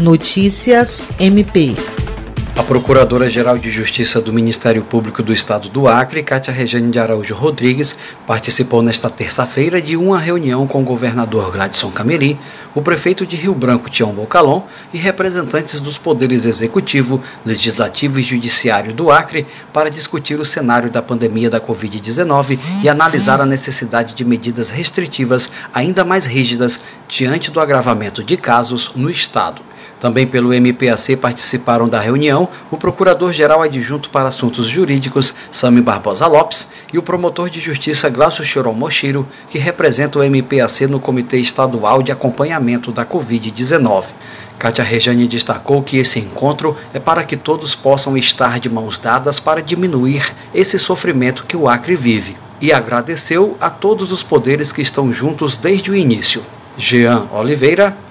Notícias MP. A Procuradora-Geral de Justiça do Ministério Público do Estado do Acre, Cátia Rejane de Araújo Rodrigues, participou nesta terça-feira de uma reunião com o governador Gladson Cameli, o prefeito de Rio Branco, Tião Bocalon, e representantes dos poderes executivo, legislativo e judiciário do Acre para discutir o cenário da pandemia da Covid-19 e analisar a necessidade de medidas restritivas ainda mais rígidas diante do agravamento de casos no Estado. Também pelo MPAC participaram da reunião o Procurador-Geral Adjunto para Assuntos Jurídicos, Sami Barbosa Lopes, e o Promotor de Justiça Glaucio Chiron Mochiro, que representa o MPAC no Comitê Estadual de Acompanhamento da Covid-19. Kátia Rejane destacou que esse encontro é para que todos possam estar de mãos dadas para diminuir esse sofrimento que o Acre vive. E agradeceu a todos os poderes que estão juntos desde o início. Jean Oliveira,